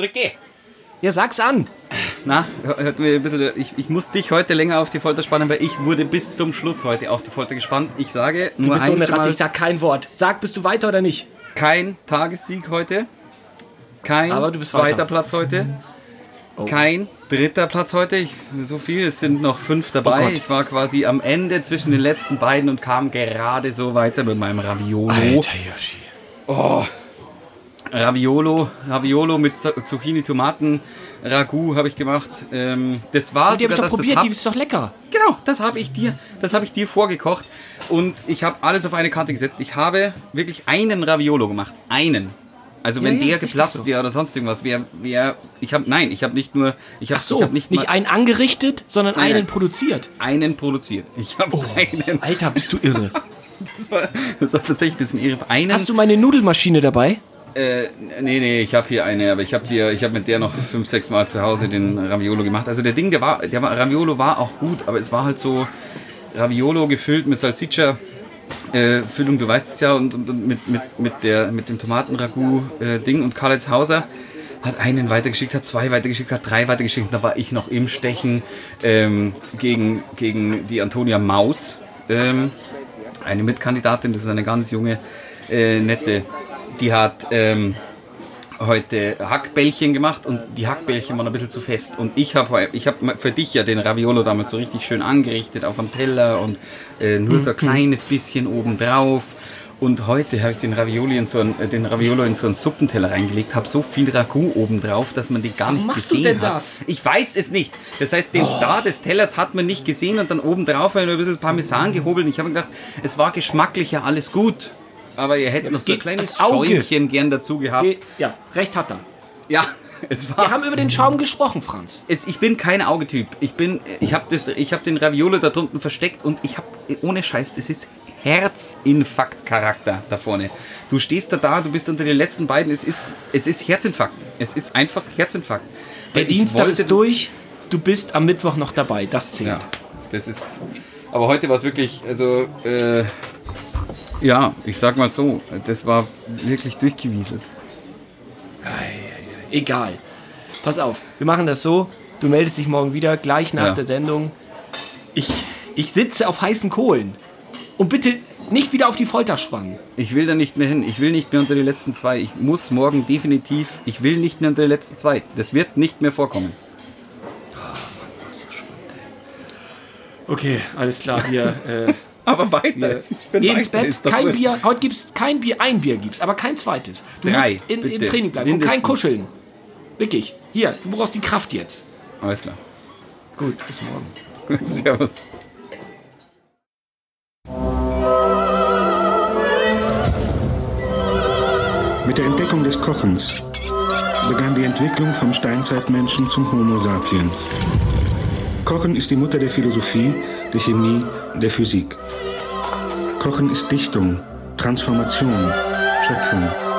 Ricky! Ja, sag's an. Na, hört mir ein bisschen, ich, ich muss dich heute länger auf die Folter spannen, weil ich wurde bis zum Schluss heute auf die Folter gespannt. Ich sage Du nur bist so eine eins Ratte, mal, ich sag kein Wort. Sag, bist du weiter oder nicht? kein Tagessieg heute. Kein Aber du bist zweiter weiter. Platz heute. Oh. Kein dritter Platz heute. Ich, so viel, es sind noch fünf dabei. Oh ich war quasi am Ende zwischen den letzten beiden und kam gerade so weiter mit meinem Raviolo. Yoshi. Oh, Raviolo, Raviolo mit Zu- Zucchini, Tomaten, Ragout habe ich gemacht. Ähm, das war Die hab ich doch probiert, das die hab, ist doch lecker. Genau, das habe ich dir, das habe ich dir vorgekocht und ich habe alles auf eine Karte gesetzt. Ich habe wirklich einen Raviolo gemacht, einen. Also wenn Ja, ja, der geplatzt so. wäre oder sonst irgendwas, wäre, wäre, ich habe, nein, ich habe nicht nur, ich habe, so, habe nicht, nicht, einen angerichtet, sondern Nein, einen produziert. einen produziert. Ich habe Oh. einen. Alter, bist du irre. Das war, das war tatsächlich ein bisschen irre. Einen. Hast du meine Nudelmaschine dabei? Äh, nee, nee, ich habe hier eine, aber ich habe habe mit der noch fünf, sechs Mal zu Hause den Raviolo gemacht. Also der Ding, der war, der war, Raviolo war auch gut, aber es war halt so Raviolo gefüllt mit Salsiccia. Äh, Füllung, du weißt es ja, und, und, mit, mit, mit, der, mit dem Tomatenragout-Ding. und Karl-Heinz Hauser hat einen weitergeschickt, hat zwei weitergeschickt, hat drei weitergeschickt. Da war ich noch im Stechen ähm, gegen, gegen die Antonia Maus. Ähm, eine Mitkandidatin, das ist eine ganz junge, äh, nette, die hat ähm, heute Hackbällchen gemacht und die Hackbällchen waren ein bisschen zu fest. Und ich habe ich hab für dich ja den Raviolo damals so richtig schön angerichtet auf dem Teller und äh, nur so ein kleines bisschen obendrauf. Und heute habe ich den, Ravioli in so einen, äh, den Raviolo in so einen Suppenteller reingelegt, habe so viel Ragout obendrauf, dass man die gar nicht machst du gesehen denn hat. das? Ich weiß es nicht. Das heißt, den Star des Tellers hat man nicht gesehen und dann obendrauf haben wir ein bisschen Parmesan gehobelt. Und ich habe gedacht, es war geschmacklicher, alles gut. Aber ihr hättet noch so ein kleines. Schäumchen gern dazu gehabt. Ge- Ja, recht hat er. Ja, es Wir war. haben über den Schaum gesprochen, Franz. Es, ich bin kein Augetyp. Ich bin, ich habe das, ich habe den Raviolo da drunten versteckt und ich habe ohne Scheiß, es ist Herzinfarkt-Charakter da vorne. Du stehst da da, du bist unter den letzten beiden. Es ist, es ist Herzinfarkt. Es ist einfach Herzinfarkt. Der Dienstag ist durch. Du bist am Mittwoch noch dabei. Das zählt. Ja, das ist. Aber heute war es wirklich, also, äh, ja, ich sag mal so, das war wirklich durchgewieselt. Egal. Pass auf, wir machen das so. Du meldest dich morgen wieder, gleich nach Ja. der Sendung. Ich, ich sitze auf heißen Kohlen. Und bitte nicht wieder auf die Folter spannen. Ich will da nicht mehr hin. Ich will nicht mehr unter die letzten zwei. Ich muss morgen definitiv. Ich will nicht mehr unter die letzten zwei. Das wird nicht mehr vorkommen. Okay, alles klar. Hier, äh, Aber weiter. hier. Geh ins Bett, kein Bier. Heute gibt's kein Bier, ein Bier gibt's, aber kein zweites. Du Drei, musst in, im. Training bleiben und kein Mindestens. Kuscheln. Wirklich. Hier, du brauchst die Kraft jetzt. Alles klar. Gut, bis morgen. Servus. Mit der Entdeckung des Kochens begann die Entwicklung vom Steinzeitmenschen zum Homo sapiens. Kochen ist die Mutter der Philosophie, der Chemie, der Physik. Kochen ist Dichtung, Transformation, Schöpfung.